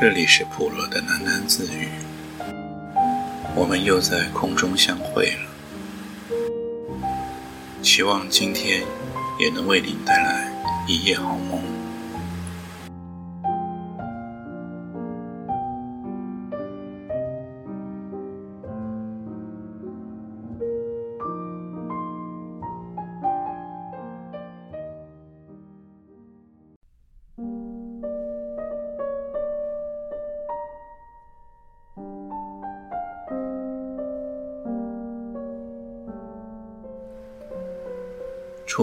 这里是普罗的喃喃自语，我们又在空中相会了。希望今天也能为您带来一夜好梦。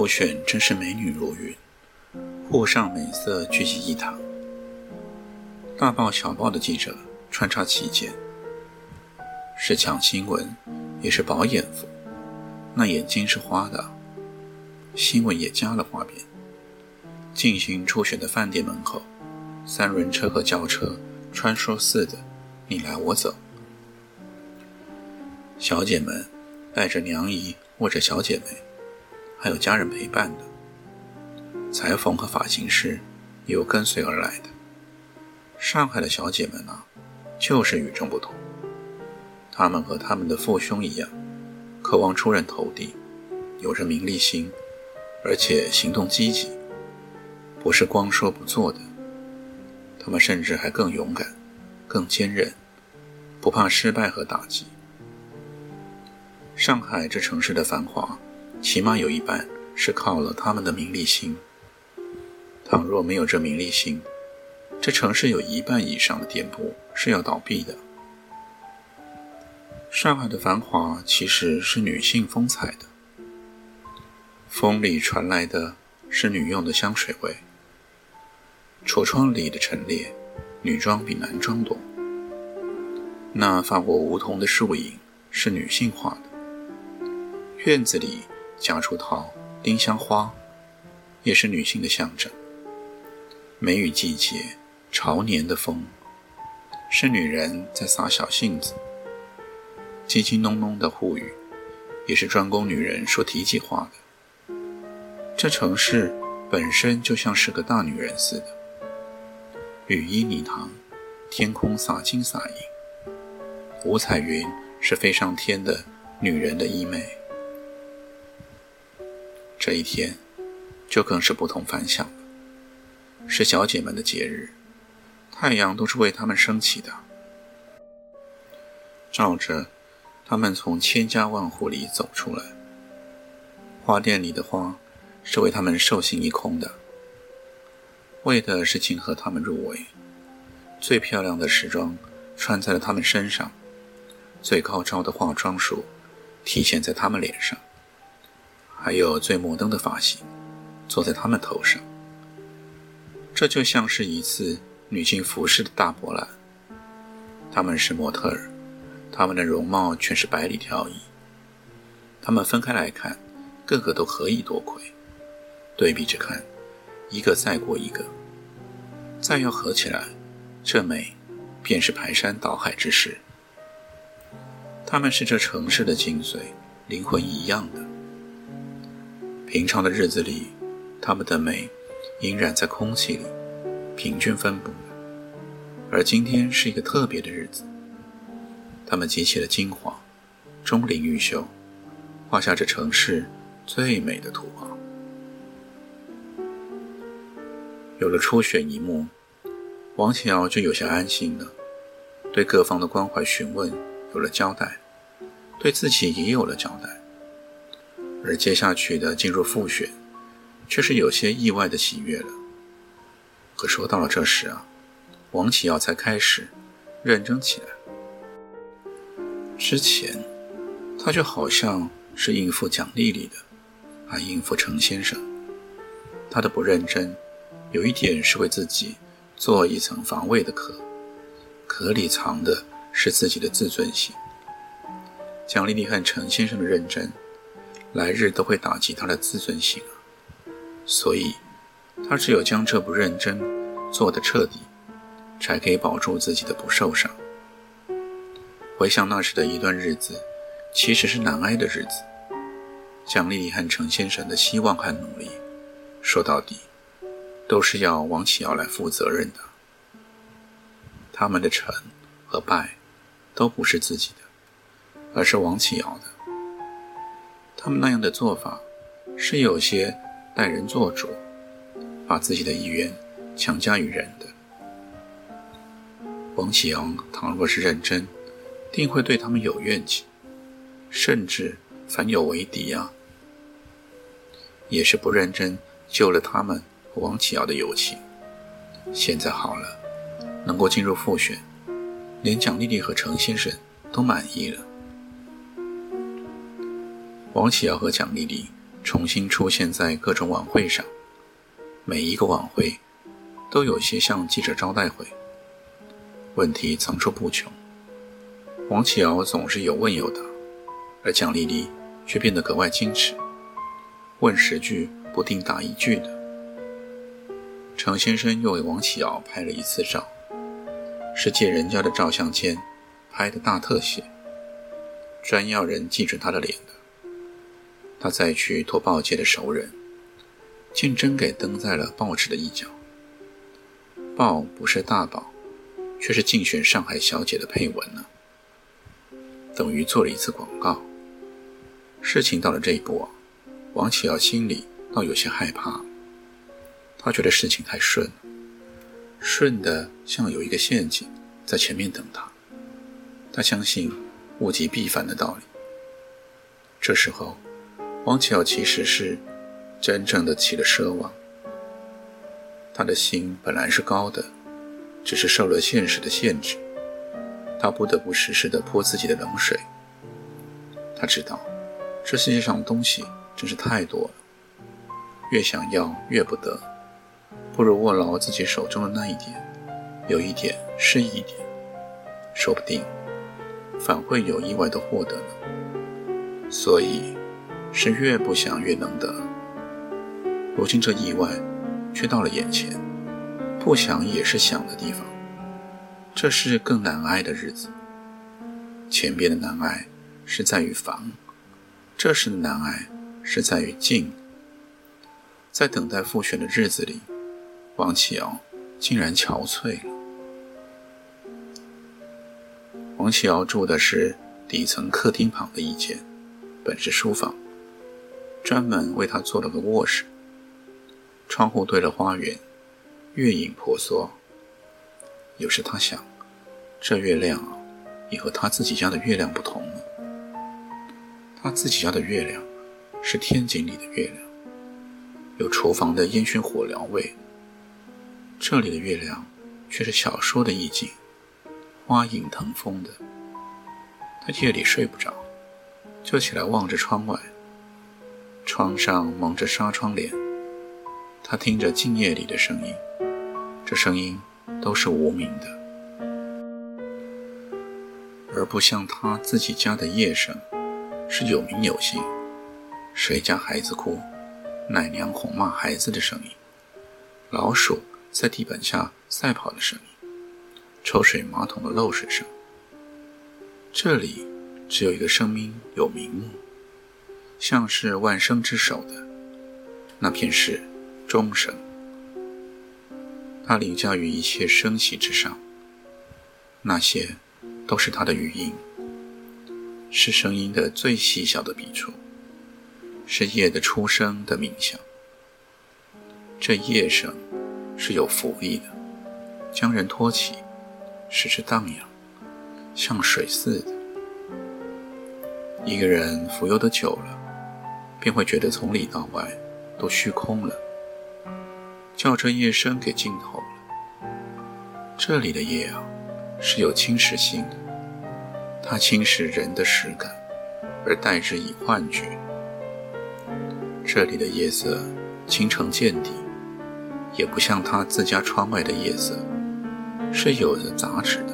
初选真是美女如云，沪上美色聚集一堂，大报小报的记者穿插其间，是抢新闻，也是饱眼福。那眼睛是花的，新闻也加了花边。进行初选的饭店门口，三轮车和轿车穿梭似的，你来我走。小姐们带着娘姨或者小姐妹。还有家人陪伴的，裁缝和发型师也有跟随而来的。上海的小姐们啊，就是与众不同。她们和他们的父兄一样，渴望出人头地，有着名利心，而且行动积极，不是光说不做的。她们甚至还更勇敢，更坚韧，不怕失败和打击。上海这城市的繁华。起码有一半是靠了他们的名利心。倘若没有这名利心，这城市有一半以上的店铺是要倒闭的。上海的繁华其实是女性风采的，风里传来的是女用的香水味，橱窗里的陈列，女装比男装多。那法国梧桐的树影是女性化的，院子里。夹竹桃、丁香花，也是女性的象征。梅雨季节，潮年的风，是女人在撒小性子。叽叽哝哝的沪语，也是专供女人说提起话的。这城市本身就像是个大女人似的，雨衣呢淌，天空洒金洒银，五彩云是飞上天的女人的衣袂。这一天，就更是不同凡响了。是小姐们的节日，太阳都是为她们升起的，照着她们从千家万户里走出来。花店里的花是为她们寿星一空的，为的是庆贺她们入围。最漂亮的时装穿在了她们身上，最高超的化妆术体现在她们脸上。还有最摩登的发型，坐在他们头上。这就像是一次女性服饰的大博览。他们是模特儿，他们的容貌全是百里挑一。他们分开来看，个个都可以多亏；对比着看，一个再过一个。再要合起来，这美便是排山倒海之势。他们是这城市的精髓，灵魂一样的。平常的日子里，他们的美隐染在空气里，平均分布。而今天是一个特别的日子，他们集齐了精华，钟灵毓秀，画下这城市最美的图画。有了初选一幕，王启尧就有些安心了，对各方的关怀询问有了交代，对自己也有了交代。而接下去的进入复选，却是有些意外的喜悦了。可说到了这时啊，王启耀才开始认真起来。之前，他就好像是应付蒋丽丽的，还应付程先生。他的不认真，有一点是为自己做一层防卫的壳，壳里藏的是自己的自尊心。蒋丽丽和程先生的认真。来日都会打击他的自尊心啊，所以，他只有将这不认真做得彻底，才可以保住自己的不受伤。回想那时的一段日子，其实是难挨的日子。蒋丽丽和程先生的希望和努力，说到底，都是要王启尧来负责任的。他们的成和败都不是自己的，而是王启尧的。他们那样的做法是有些待人做主，把自己的意愿强加于人的。王启阳倘若是认真，定会对他们有怨气，甚至反有为敌啊！也是不认真救了他们和王启尧的友情。现在好了，能够进入复选，连蒋丽丽和程先生都满意了。王启尧和蒋丽丽重新出现在各种晚会上，每一个晚会都有些像记者招待会。问题层出不穷，王启尧总是有问有答，而蒋丽丽却变得格外矜持，问十句不定答一句的。程先生又为王启尧拍了一次照，是借人家的照相间拍的大特写，专要人记准他的脸的。他再去托报界的熟人，竟真给登在了报纸的一角。报不是大报。却是竞选上海小姐的配文呢，等于做了一次广告。事情到了这一步，王启尧心里倒有些害怕。他觉得事情太顺，顺的像有一个陷阱在前面等他。他相信物极必反的道理。这时候，王巧其实是真正的起了奢望。他的心本来是高的。只是受了现实的限制，他不得不时时地泼自己的冷水。他知道，这世界上东西真是太多了，越想要越不得，不如握牢自己手中的那一点，有一点是一点，说不定反会有意外的获得呢。所以，是越不想越能得。如今这意外，却到了眼前。不想也是想的地方，这是更难挨的日子。前边的难挨是在于防，这时的难挨是在于静。在等待复选的日子里，王启尧竟然憔悴了。王启尧住的是底层客厅旁的一间，本是书房，专门为他做了个卧室，窗户对着花园。月影婆娑。有时他想，这月亮，也和他自己家的月亮不同了。他自己家的月亮是天井里的月亮，有厨房的烟熏火燎味。这里的月亮却是小说的意境，花影腾风的。他夜里睡不着，就起来望着窗外，窗上蒙着纱窗帘。他听着静夜里的声音。这声音都是无名的，而不像他自己家的夜声，是有名有姓。谁家孩子哭，奶娘哄骂孩子的声音，老鼠在地板下赛跑的声音，抽水马桶的漏水声。这里只有一个声音有名目，像是万生之首的，那便是钟声。他凌驾于一切声息之上，那些都是他的语音，是声音的最细小的笔触，是夜的出生的冥想。这夜声是有浮力的，将人托起，使之荡漾，像水似的。一个人浮游的久了，便会觉得从里到外都虚空了。叫这夜深给浸透了。这里的夜啊，是有侵蚀性的，它侵蚀人的实感，而代之以幻觉。这里的夜色清澄见底，也不像他自家窗外的夜色，是有着杂质的，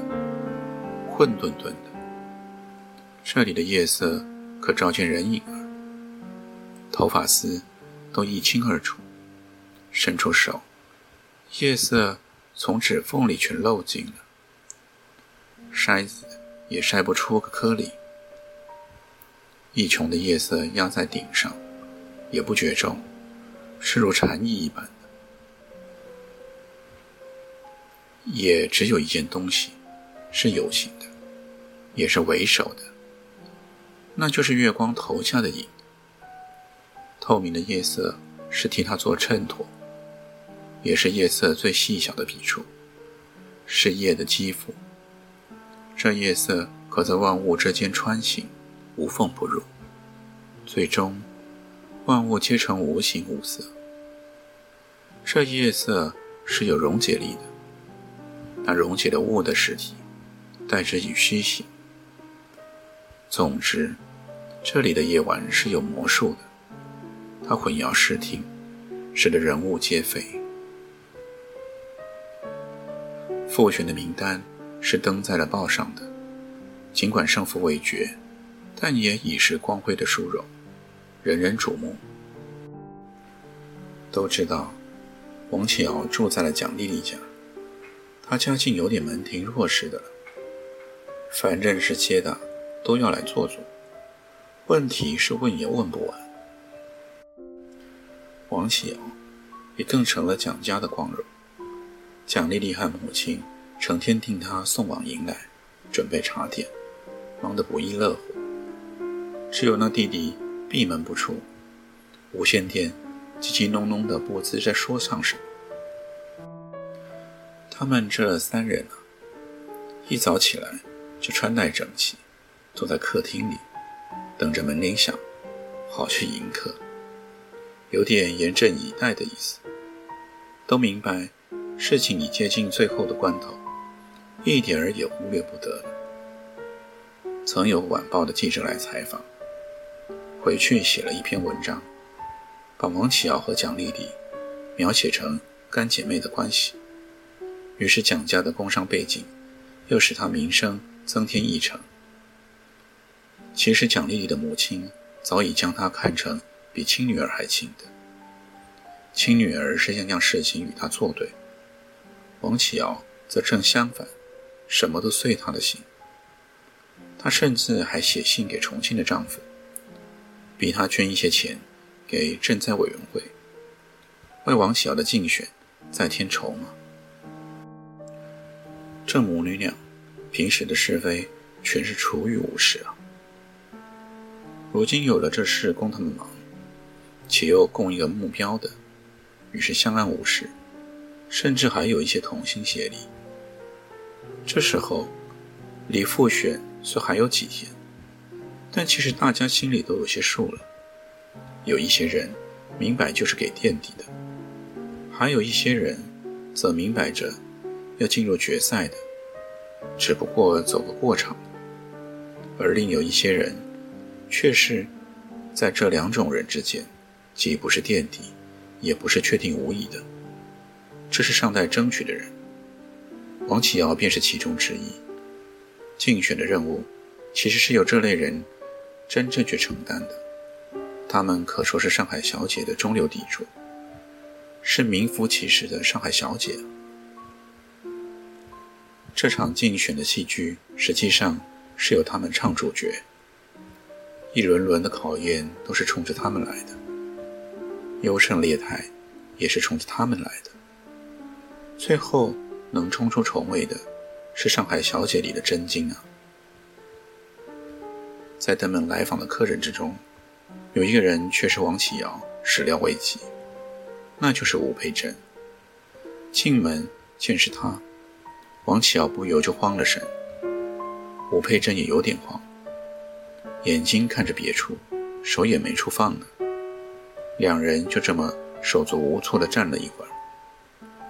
混沌沌的。这里的夜色可照见人影儿，头发丝都一清二楚。伸出手，夜色从指缝里全漏进了，筛子也筛不出个颗粒。一穹的夜色压在顶上，也不觉重，是如蝉翼一般的。也只有一件东西是有形的，也是为首的，那就是月光投下的影。透明的夜色是替它做衬托，也是夜色最细小的笔触，是夜的肌肤。这夜色可在万物之间穿行，无缝不入，最终万物皆成无形无色。这夜色是有溶解力的，那溶解了物的实体，代之以虚形。总之，这里的夜晚是有魔术的。他混淆视听，使得人物皆非。复选的名单是登在了报上的，尽管胜负未决，但也已是光辉的殊荣，人人瞩目。都知道，王启尧住在了蒋丽丽家，他家境有点门庭若市的了。反正是接的，都要来坐坐，问题是问也问不完。王启尧也更成了蒋家的光荣。蒋丽丽和母亲成天替他送往迎来，准备茶点，忙得不亦乐乎。只有那弟弟闭门不出，无线电叽叽哝哝的不知在说唱什么。他们这三人啊，一早起来就穿戴整齐，坐在客厅里，等着门铃响，好去迎客。有点严阵以待的意思，都明白事情已接近最后的关头，一点儿也忽略不得。曾有晚报的记者来采访，回去写了一篇文章，把王启尧和蒋丽丽描写成干姐妹的关系，于是蒋家的工商背景又使他名声增添一成。其实蒋丽丽的母亲早已将她看成。比亲女儿还亲的，亲女儿是想将事情与他作对，王启尧则正相反，什么都遂他的心。她甚至还写信给重庆的丈夫，逼他捐一些钱给赈灾委员会，为王启尧的竞选再添筹码。这母女俩平时的是非全是出于无事啊，如今有了这事供他们忙。且又共一个目标的，于是相安无事，甚至还有一些同心协力。这时候，离复选虽还有几天，但其实大家心里都有些数了。有一些人明摆就是给垫底的，还有一些人则明摆着要进入决赛的，只不过走个过场。而另有一些人，却是在这两种人之间。既不是垫底，也不是确定无疑的，这是尚待争取的人。王启尧便是其中之一。竞选的任务，其实是由这类人真正去承担的。他们可说是上海小姐的中流砥柱，是名副其实的上海小姐。这场竞选的戏剧，实际上是由他们唱主角。一轮轮的考验，都是冲着他们来的。优胜劣汰，也是冲着他们来的。最后能冲出重围的，是上海小姐里的真金啊！在登门来访的客人之中，有一个人却是王启尧始料未及，那就是吴佩珍。进门见是他，王启尧不由就慌了神。吴佩珍也有点慌，眼睛看着别处，手也没处放呢。两人就这么手足无措地站了一会儿，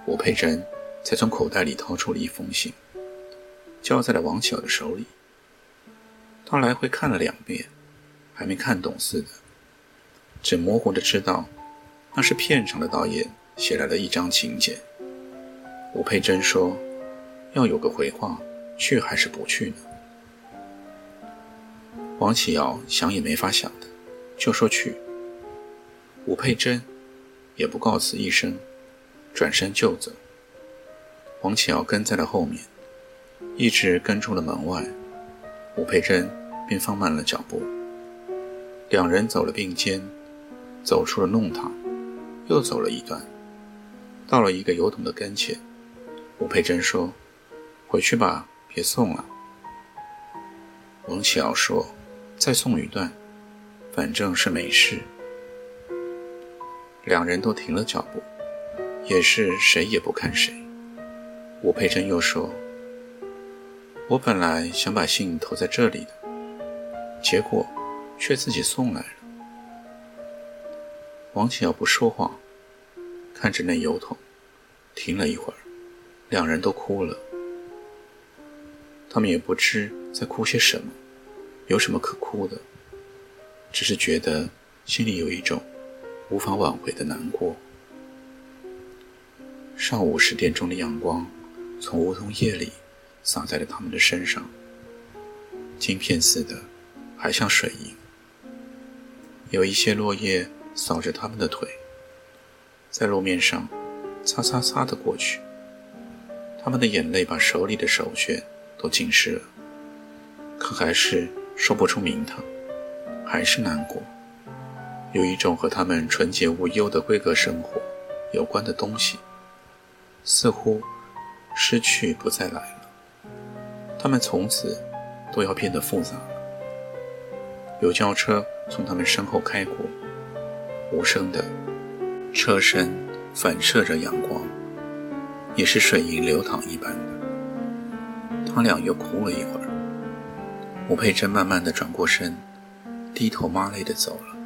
吴佩珍才从口袋里掏出了一封信，交在了王巧的手里。他来回看了两遍，还没看懂似的，只模糊地知道那是片场的导演写来了一张请柬。吴佩珍说：“要有个回话，去还是不去呢？”王启尧想也没法想的，就说去。吴佩珍也不告辞一声，转身就走。王启尧跟在了后面，一直跟出了门外。吴佩珍便放慢了脚步。两人走了并肩，走出了弄堂，又走了一段，到了一个油桶的跟前。吴佩珍说：“回去吧，别送了。”王启尧说：“再送一段，反正是没事。”两人都停了脚步，也是谁也不看谁。吴佩珍又说：“我本来想把信投在这里的，结果却自己送来了。”王启尧不说话，看着那邮筒，停了一会儿，两人都哭了。他们也不知在哭些什么，有什么可哭的，只是觉得心里有一种。无法挽回的难过。上午十点钟的阳光，从梧桐叶里洒在了他们的身上，晶片似的，还像水银。有一些落叶扫着他们的腿，在路面上擦擦擦的过去。他们的眼泪把手里的手绢都浸湿了，可还是说不出名堂，还是难过。有一种和他们纯洁无忧的规格生活有关的东西，似乎失去不再来了。他们从此都要变得复杂了。有轿车从他们身后开过，无声的车身反射着阳光，也是水银流淌一般的。他俩又哭了一会儿。吴佩珍慢慢的转过身，低头抹泪的走了。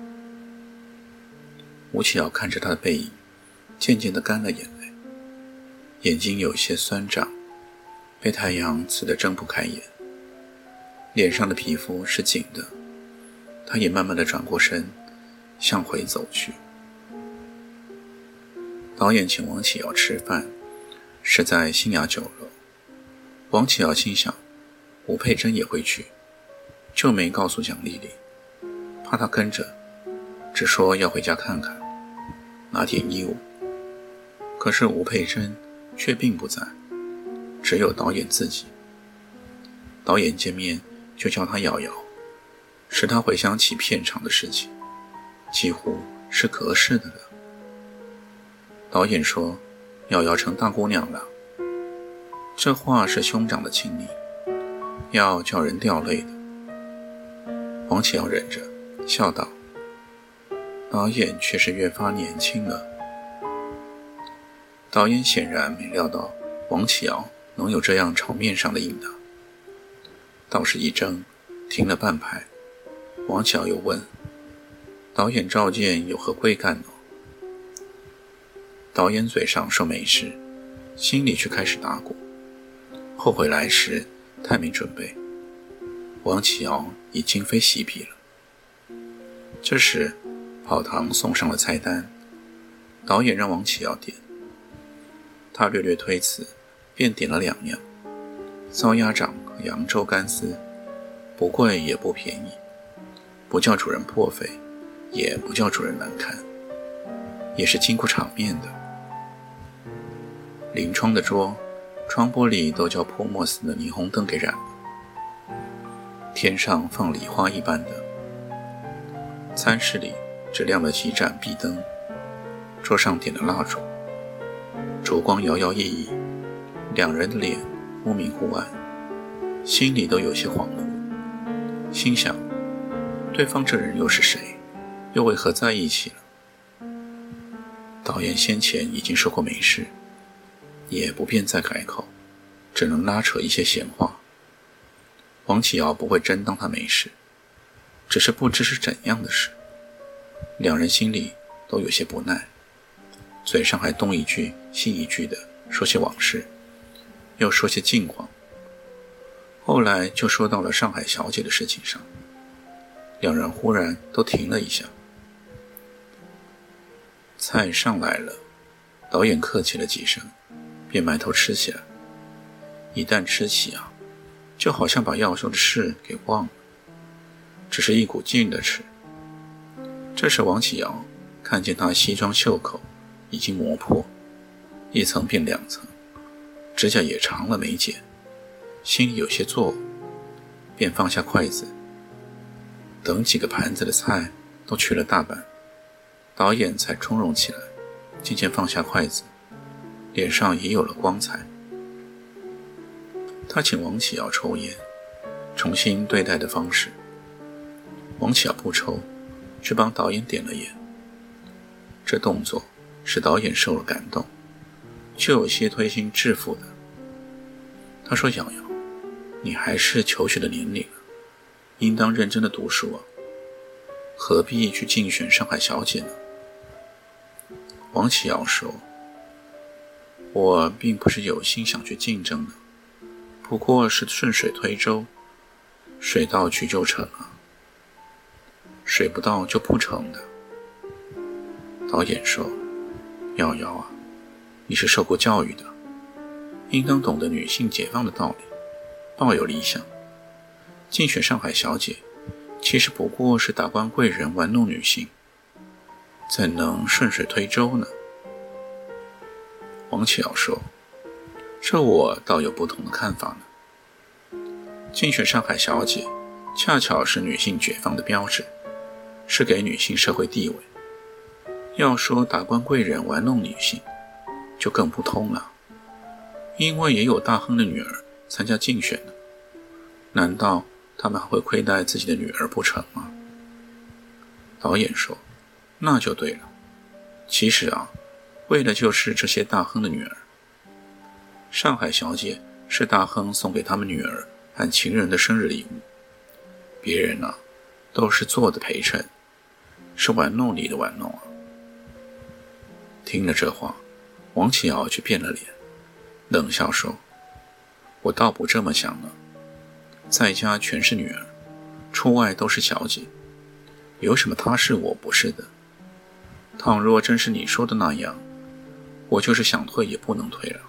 吴启尧看着他的背影，渐渐地干了眼泪，眼睛有些酸胀，被太阳刺得睁不开眼。脸上的皮肤是紧的，他也慢慢地转过身，向回走去。导演请王启尧吃饭，是在新雅酒楼。王启尧心想，吴佩珍也会去，就没告诉蒋丽丽，怕她跟着，只说要回家看看。拿点衣物，可是吴佩珍却并不在，只有导演自己。导演见面就叫他瑶瑶，使他回想起片场的事情，几乎是隔世的了。导演说：“瑶瑶成大姑娘了。”这话是兄长的亲昵，要叫人掉泪的。王启尧忍着，笑道。导演却是越发年轻了。导演显然没料到王启尧能有这样场面上的应答，倒是一怔，停了半拍。王启尧又问：“导演召见有何贵干呢？”导演嘴上说没事，心里却开始打鼓，后悔来时太没准备。王启尧已今非昔比了。这时。跑堂送上了菜单，导演让王启要点，他略略推辞，便点了两样：糟鸭掌和扬州干丝，不贵也不便宜，不叫主人破费，也不叫主人难堪，也是经过场面的。临窗的桌，窗玻璃都叫泼墨似的霓虹灯给染了，天上放礼花一般的，餐室里。只亮了几盏壁灯，桌上点了蜡烛，烛光摇摇曳曳，两人的脸忽明忽暗，心里都有些恍惚，心想：对方这人又是谁？又为何在一起了？导演先前已经说过没事，也不便再改口，只能拉扯一些闲话。王启尧不会真当他没事，只是不知是怎样的事。两人心里都有些不耐，嘴上还东一句西一句的说些往事，又说些近况。后来就说到了上海小姐的事情上，两人忽然都停了一下。菜上来了，导演客气了几声，便埋头吃起来。一旦吃起啊，就好像把要说的事给忘了，只是一股劲的吃。这时，王启尧看见他西装袖口已经磨破，一层变两层，指甲也长了没剪，心里有些作呕，便放下筷子。等几个盘子的菜都去了大半，导演才从容起来，渐渐放下筷子，脸上也有了光彩，他请王启尧抽烟，重新对待的方式。王启尧不抽，去帮导演点了烟。这动作使导演受了感动，却有些推心置腹的。他说：“瑶瑶，你还是求学的年龄了，应当认真的读书啊，何必去竞选上海小姐呢？”王启尧说：“我并不是有心想去竞争的。”不过是顺水推舟，水到渠就成了，水不到就不成的。导演说：“瑶瑶啊，你是受过教育的，应当懂得女性解放的道理，抱有理想。竞选上海小姐，其实不过是达官贵人玩弄女性，怎能顺水推舟呢？”王启尧说。这我倒有不同的看法呢。竞选上海小姐，恰巧是女性解放的标志，是给女性社会地位。要说达官贵人玩弄女性，就更不通了，因为也有大亨的女儿参加竞选呢。难道他们还会亏待自己的女儿不成吗？导演说：“那就对了。其实啊，为的就是这些大亨的女儿。”上海小姐是大亨送给他们女儿和情人的生日礼物，别人呢，都是做的陪衬，是玩弄你的玩弄啊！听了这话，王启尧却变了脸，冷笑说：“我倒不这么想呢，在家全是女儿，出外都是小姐，有什么他是我不是的？倘若真是你说的那样，我就是想退也不能退了。”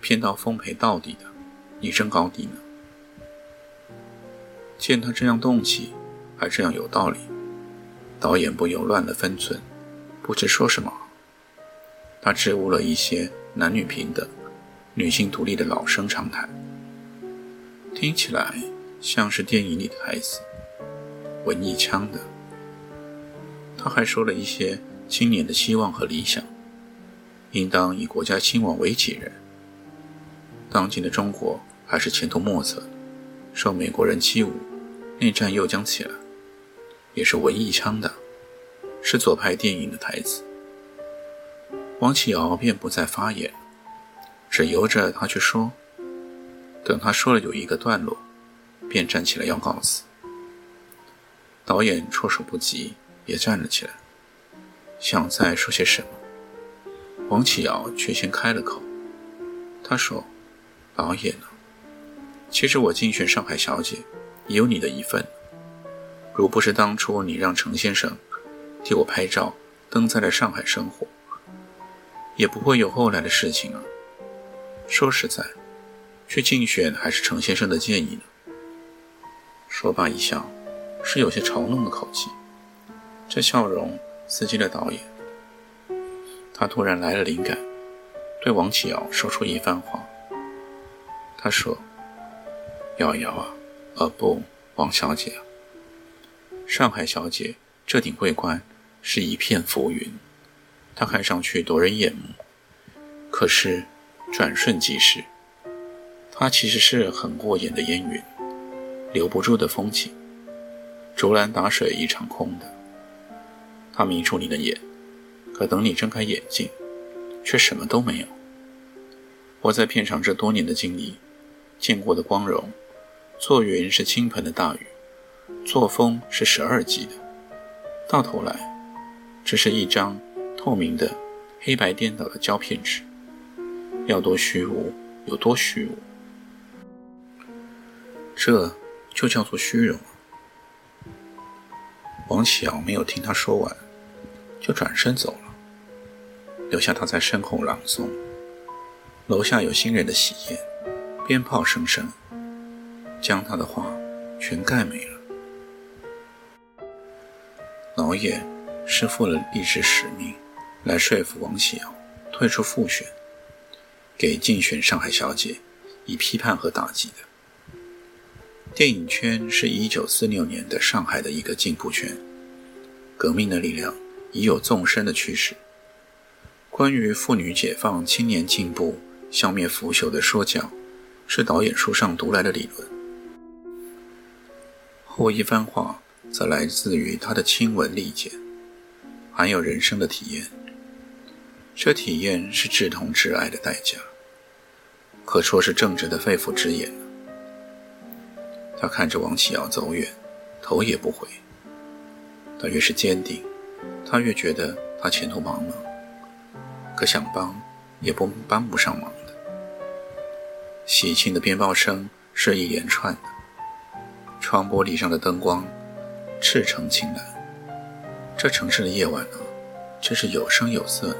骗到奉陪到底的，你争高低呢？见他这样动气，还这样有道理，导演不由乱了分寸，不知说什么。他支吾了一些男女平等、女性独立的老生常谈，听起来像是电影里的台词，文艺腔的。他还说了一些青年的希望和理想，应当以国家兴亡为己任。当今的中国还是前途莫测，受美国人欺侮，内战又将起来，也是文艺腔的，是左派电影的台词。王启尧便不再发言，只由着他去说。等他说了有一个段落，便站起来要告辞。导演措手不及，也站了起来，想再说些什么。王启尧却先开了口，他说。导演呢？其实我竞选上海小姐，也有你的一份。如不是当初你让程先生替我拍照登在了《上海生活》，也不会有后来的事情啊。说实在，去竞选还是程先生的建议呢。说罢一笑，是有些嘲弄的口气。这笑容刺激了导演，他突然来了灵感，对王启尧说出一番话。他说：“瑶瑶啊，呃不，王小姐，上海小姐这顶桂冠是一片浮云，它看上去夺人眼目，可是转瞬即逝。它其实是很过眼的烟云，留不住的风景，竹篮打水一场空的。它迷住你的眼，可等你睁开眼睛，却什么都没有。我在片场这多年的经历。”见过的光荣，做云是倾盆的大雨，作风是十二级的，到头来，只是一张透明的、黑白颠倒的胶片纸，要多虚无有多虚无，这就叫做虚荣。王启尧没有听他说完，就转身走了，留下他在身后朗诵。楼下有新人的喜宴。鞭炮声声，将他的话全盖没了。导演是负了历史使命，来说服王启尧退出复选，给竞选上海小姐以批判和打击的。电影圈是一九四六年的上海的一个进步圈，革命的力量已有纵深的趋势。关于妇女解放、青年进步、消灭腐朽的说教。是导演书上读来的理论，后一番话则来自于他的亲闻力见，含有人生的体验。这体验是志同挚爱的代价，可说是正直的肺腑之言。他看着王启尧走远，头也不回。他越是坚定，他越觉得他前途茫茫，可想帮也不帮不上忙的。喜庆的鞭炮声是一连串的，窗玻璃上的灯光赤橙青蓝，这城市的夜晚呢，却是有声有色。